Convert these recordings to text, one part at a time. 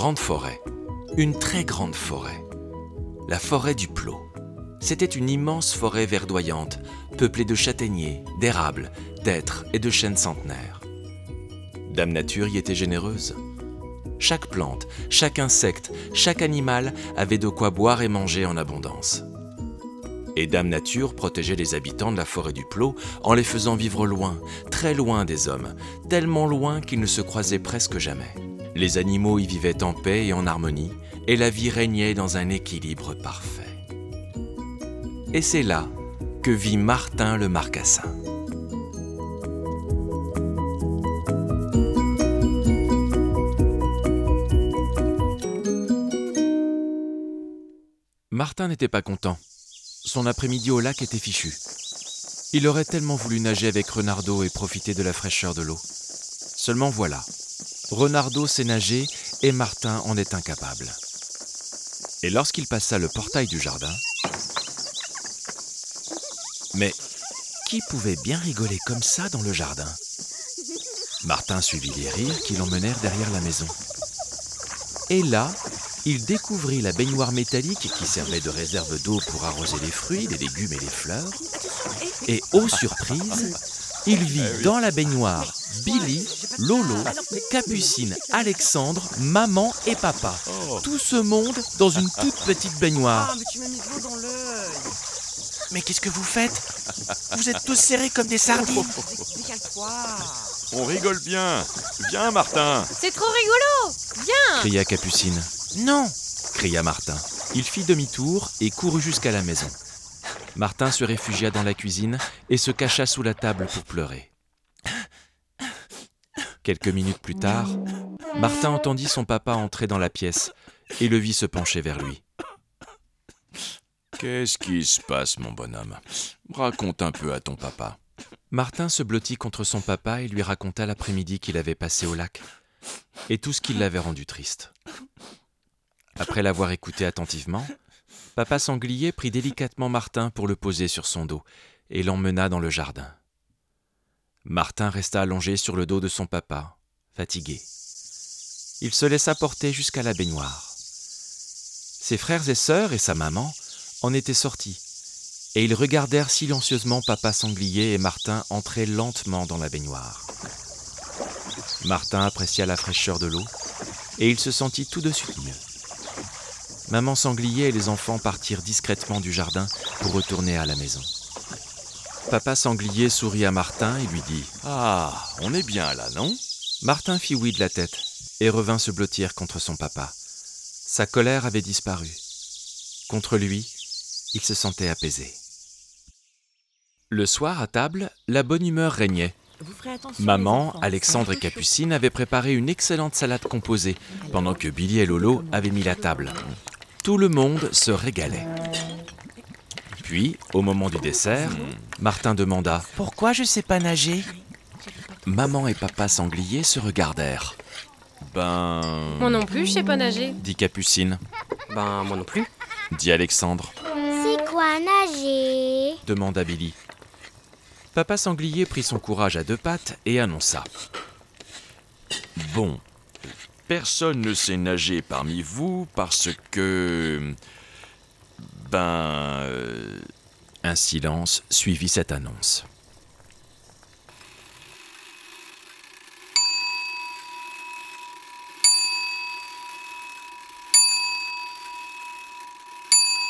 grande forêt, une très grande forêt, la forêt du Plot. C'était une immense forêt verdoyante, peuplée de châtaigniers, d'érables, d'êtres et de chênes centenaires. Dame Nature y était généreuse. Chaque plante, chaque insecte, chaque animal avait de quoi boire et manger en abondance. Et Dame Nature protégeait les habitants de la forêt du Plot en les faisant vivre loin, très loin des hommes, tellement loin qu'ils ne se croisaient presque jamais. Les animaux y vivaient en paix et en harmonie, et la vie régnait dans un équilibre parfait. Et c'est là que vit Martin le Marcassin. Martin n'était pas content. Son après-midi au lac était fichu. Il aurait tellement voulu nager avec Renardo et profiter de la fraîcheur de l'eau. Seulement voilà, Renardo sait nager et Martin en est incapable. Et lorsqu'il passa le portail du jardin, mais qui pouvait bien rigoler comme ça dans le jardin? Martin suivit les rires qui l'emmenèrent derrière la maison. Et là, il découvrit la baignoire métallique qui servait de réserve d'eau pour arroser les fruits, les légumes et les fleurs. Et ô surprise, il vit dans la baignoire Billy, Lolo, Capucine, Alexandre, maman et papa. Tout ce monde dans une toute petite baignoire. Ah, mais tu m'as mis de l'eau dans l'œil. Mais qu'est-ce que vous faites? Vous êtes tous serrés comme des sardines. Décale-toi. On rigole bien. Viens, Martin. C'est trop rigolo Viens cria Capucine. Non, cria Martin. Il fit demi-tour et courut jusqu'à la maison. Martin se réfugia dans la cuisine et se cacha sous la table pour pleurer. Quelques minutes plus tard, Martin entendit son papa entrer dans la pièce et le vit se pencher vers lui. Qu'est-ce qui se passe, mon bonhomme? Raconte un peu à ton papa. Martin se blottit contre son papa et lui raconta l'après-midi qu'il avait passé au lac et tout ce qui l'avait rendu triste. Après l'avoir écouté attentivement, papa sanglier prit délicatement Martin pour le poser sur son dos et l'emmena dans le jardin. Martin resta allongé sur le dos de son papa, fatigué. Il se laissa porter jusqu'à la baignoire. Ses frères et sœurs et sa maman en étaient sortis, et ils regardèrent silencieusement papa sanglier et Martin entrer lentement dans la baignoire. Martin apprécia la fraîcheur de l'eau, et il se sentit tout de suite mieux. Maman sanglier et les enfants partirent discrètement du jardin pour retourner à la maison. Papa sanglier sourit à Martin et lui dit Ah, on est bien là, non? Martin fit oui de la tête et revint se blottir contre son papa. Sa colère avait disparu. Contre lui, il se sentait apaisé. Le soir, à table, la bonne humeur régnait. Maman, Alexandre et. Capucine avaient préparé une excellente salade composée, pendant que Billy et Lolo avaient mis la table. Tout le monde se régalait. Puis, au moment du dessert, Martin demanda pourquoi je sais pas nager? Maman et papa sanglier se regardèrent. Ben. Moi non plus, je sais pas nager. Dit Capucine. Ben, moi non plus. Dit Alexandre. C'est quoi nager? Demanda Billy. Papa sanglier prit son courage à deux pattes et annonça. Bon. Personne ne sait nager parmi vous parce que. Ben. euh, Un silence suivit cette annonce.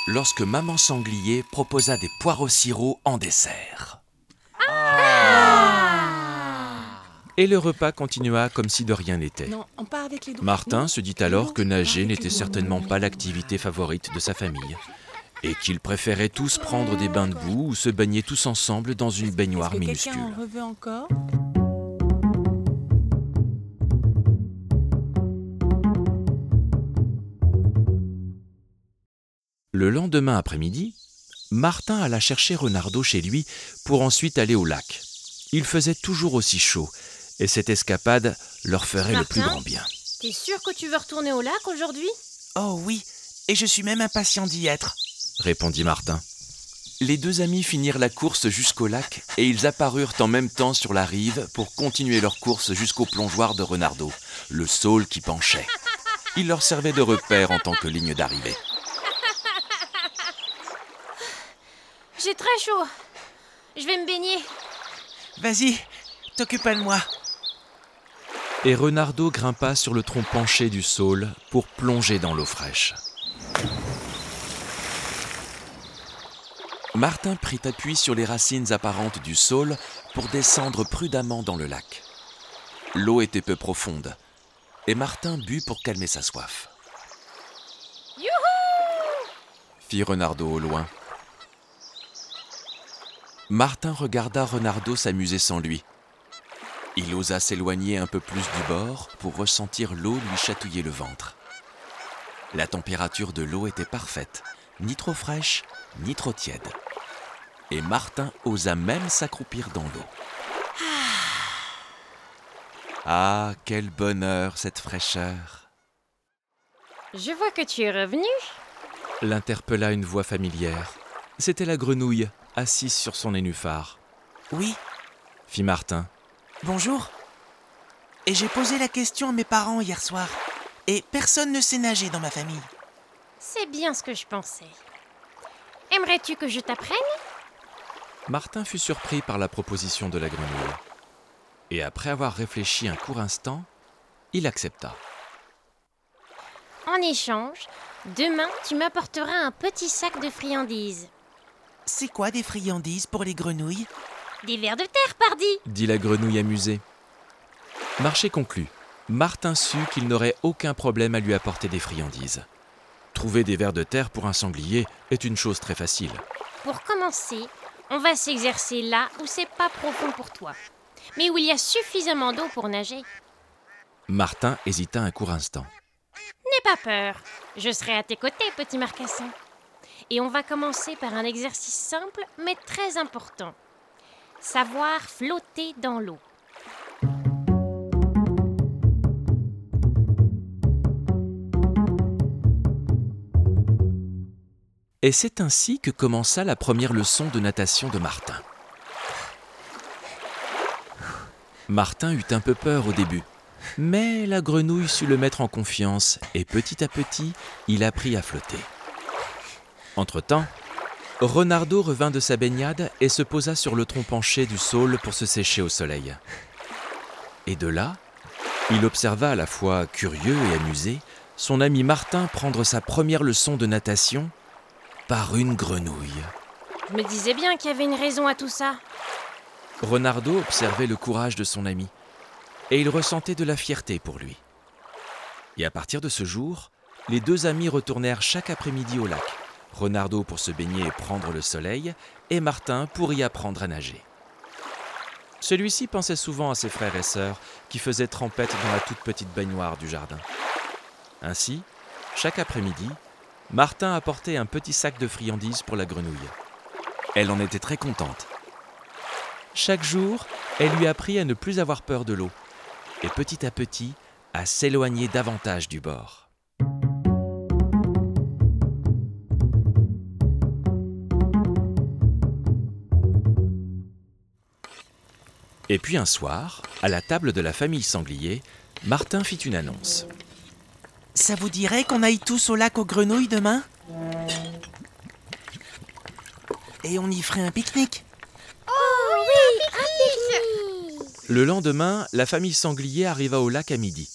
Lorsque maman sanglier proposa des poires au sirop en dessert. Et le repas continua comme si de rien n'était. Martin se dit alors que nager n'était certainement pas l'activité favorite de sa famille, et qu'ils préféraient tous prendre des bains de boue ou se baigner tous ensemble dans une baignoire minuscule. en veut encore? Le lendemain après-midi, Martin alla chercher Renardo chez lui pour ensuite aller au lac. Il faisait toujours aussi chaud, et cette escapade leur ferait le plus grand bien. T'es sûr que tu veux retourner au lac aujourd'hui? Oh oui, et je suis même impatient d'y être. Répondit Martin. Les deux amis finirent la course jusqu'au lac et ils apparurent en même temps sur la rive pour continuer leur course jusqu'au plongeoir de Renardo, le saule qui penchait. il leur servait de repère en tant que ligne d'arrivée. J'ai très chaud. Je vais me baigner. Vas-y, t'occupe pas de moi. Et Renardo grimpa sur le tronc penché du saule pour plonger dans l'eau fraîche. Martin prit appui sur les racines apparentes du saule pour descendre prudemment dans le lac. L'eau était peu profonde, et Martin but pour calmer sa soif. fit Renardo au loin. Martin regarda Renardo s'amuser sans lui. Il osa s'éloigner un peu plus du bord pour ressentir l'eau lui chatouiller le ventre. La température de l'eau était parfaite, ni trop fraîche, ni trop tiède. Et Martin osa même s'accroupir dans l'eau. Ah, quel bonheur cette fraîcheur Je vois que tu es revenu. l'interpella une voix familière. C'était la grenouille, assise sur son nénuphar. Oui, Fit Martin. bonjour. Et j'ai posé la question à mes parents hier soir. Et personne ne sait nager dans ma famille. C'est bien ce que je pensais. Aimerais-tu que je t'apprenne? Martin fut surpris par la proposition de la grenouille. Et après avoir réfléchi un court instant, il accepta. En échange, demain, tu m'apporteras un petit sac de friandises. C'est quoi des friandises pour les grenouilles? Des vers de terre, pardi dit la grenouille amusée. Marché conclu. Martin sut qu'il n'aurait aucun problème à lui apporter des friandises. Trouver des vers de terre pour un sanglier est une chose très facile. Pour commencer, on va s'exercer là où c'est pas profond pour toi, mais où il y a suffisamment d'eau pour nager. Martin hésita un court instant. N'aie pas peur, je serai à tes côtés, petit marcassin. Et on va commencer par un exercice simple mais très important. Savoir flotter dans l'eau. Et c'est ainsi que commença la première leçon de natation de Martin. Martin eut un peu peur au début, mais la grenouille sut le mettre en confiance et petit à petit, il apprit à flotter. Entre-temps, Renardo revint de sa baignade et se posa sur le tronc penché du saule pour se sécher au soleil. Et de là, il observa à la fois curieux et amusé son ami Martin prendre sa première leçon de natation par une grenouille. Je me disais bien qu'il y avait une raison à tout ça. Renardo observait le courage de son ami, et il ressentait de la fierté pour lui. Et à partir de ce jour, les deux amis retournèrent chaque après-midi au lac, Renardo pour se baigner et prendre le soleil, et Martin pour y apprendre à nager. Celui-ci pensait souvent à ses frères et sœurs qui faisaient trempette dans la toute petite baignoire du jardin. Ainsi, chaque après-midi, Martin apportait un petit sac de friandises pour la grenouille. Elle en était très contente. Chaque jour, elle lui apprit à ne plus avoir peur de l'eau, et petit à petit, à s'éloigner davantage du bord. Et puis un soir, à la table de la famille Sanglier, Martin fit une annonce. Ça vous dirait qu'on aille tous au lac aux grenouilles demain? Et on y ferait un pique-nique Le lendemain, la famille Sanglier arriva au lac à midi.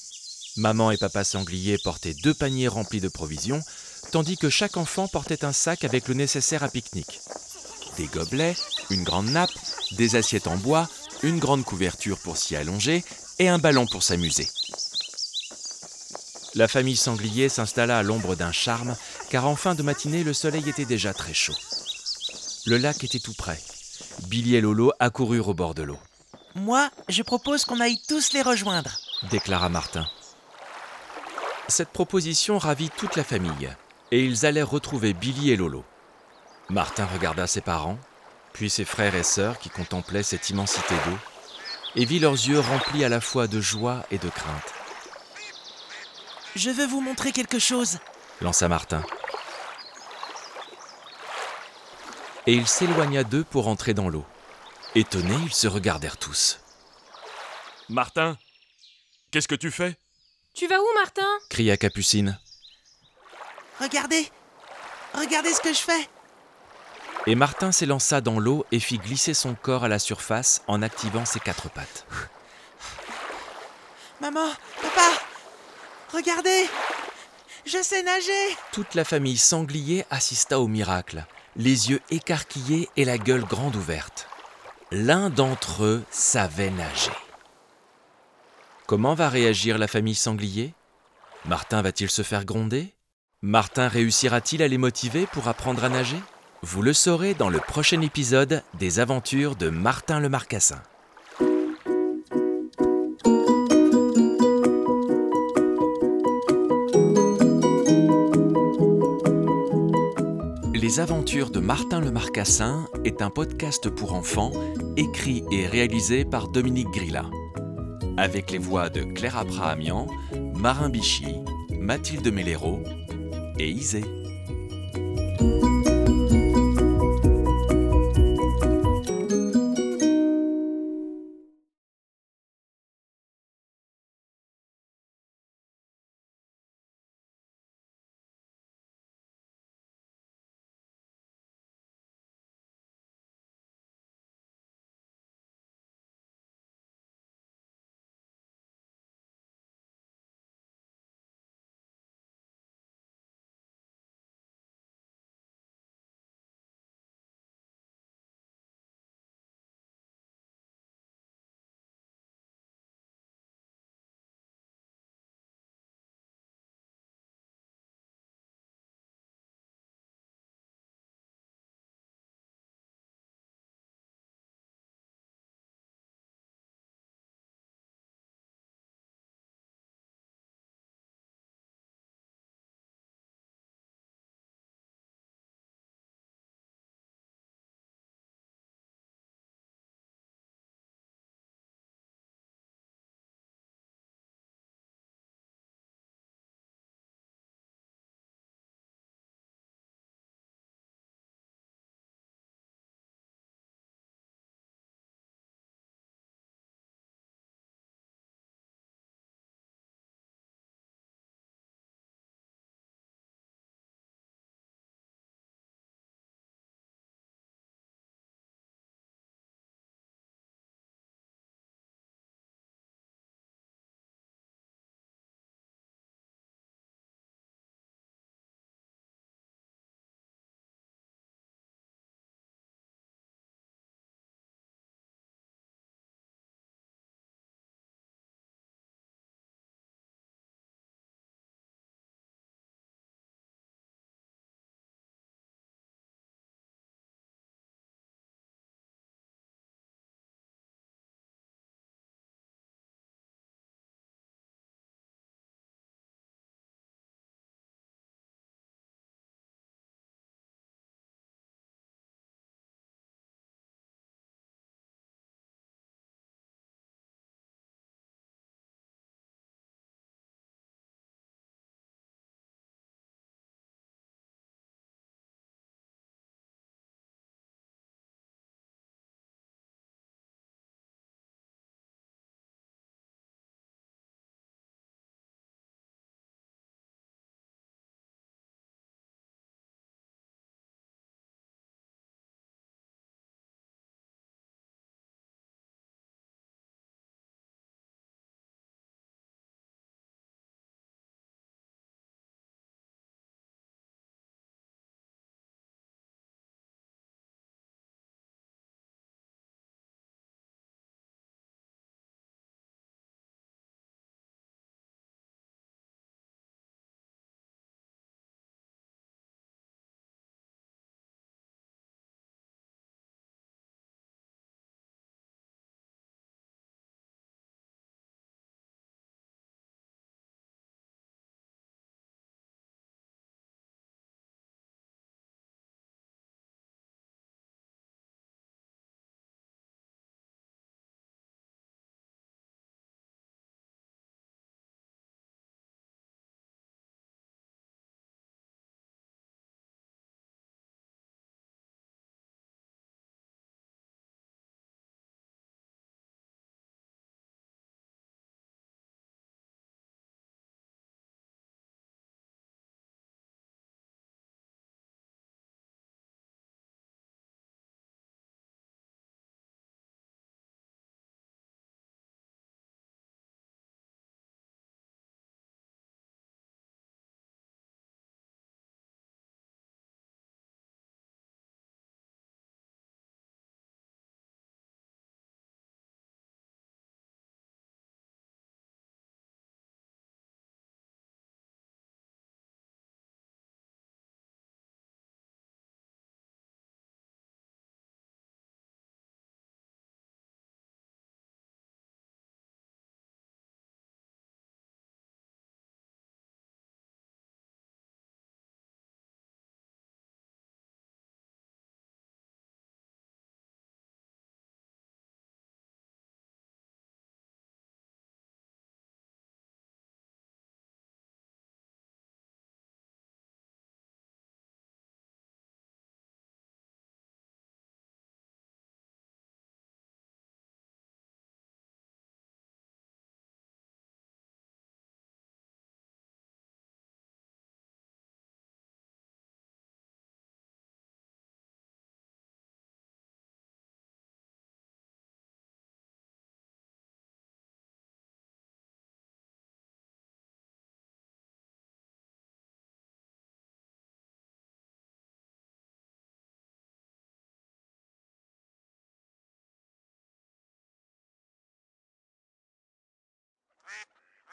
Maman et papa Sanglier portaient deux paniers remplis de provisions, tandis que chaque enfant portait un sac avec le nécessaire à pique-nique. Des gobelets, une grande nappe, des assiettes en bois, une grande couverture pour s'y allonger et un ballon pour s'amuser. La famille Sanglier s'installa à l'ombre d'un charme, car en fin de matinée, le soleil était déjà très chaud. Le lac était tout près. Billy et Lolo accoururent au bord de l'eau. Moi, je propose qu'on aille tous les rejoindre. déclara Martin. Cette proposition ravit toute la famille, et ils allèrent retrouver Billy et Lolo. Martin regarda ses parents, puis ses frères et sœurs qui contemplaient cette immensité d'eau, et vit leurs yeux remplis à la fois de joie et de crainte. Je veux vous montrer quelque chose. lança Martin. Et il s'éloigna d'eux pour entrer dans l'eau. Étonnés, ils se regardèrent tous. Martin, qu'est-ce que tu fais? Tu vas où, Martin? Cria Capucine. Regardez Regardez ce que je fais Et Martin s'élança dans l'eau et fit glisser son corps à la surface en activant ses quatre pattes. Maman, papa Regardez Je sais nager Toute la famille sanglier assista au miracle, les yeux écarquillés et la gueule grande ouverte. L'un d'entre eux savait nager. Comment va réagir la famille sanglier? Martin va-t-il se faire gronder? Martin réussira-t-il à les motiver pour apprendre à nager? Vous le saurez dans le prochain épisode des aventures de Martin le Marcassin. Les aventures de Martin le Marcassin est un podcast pour enfants écrit et réalisé par Dominique Grilla. Avec les voix de Claire Abrahamian, Marin Bichy, Mathilde Mellero et Isée.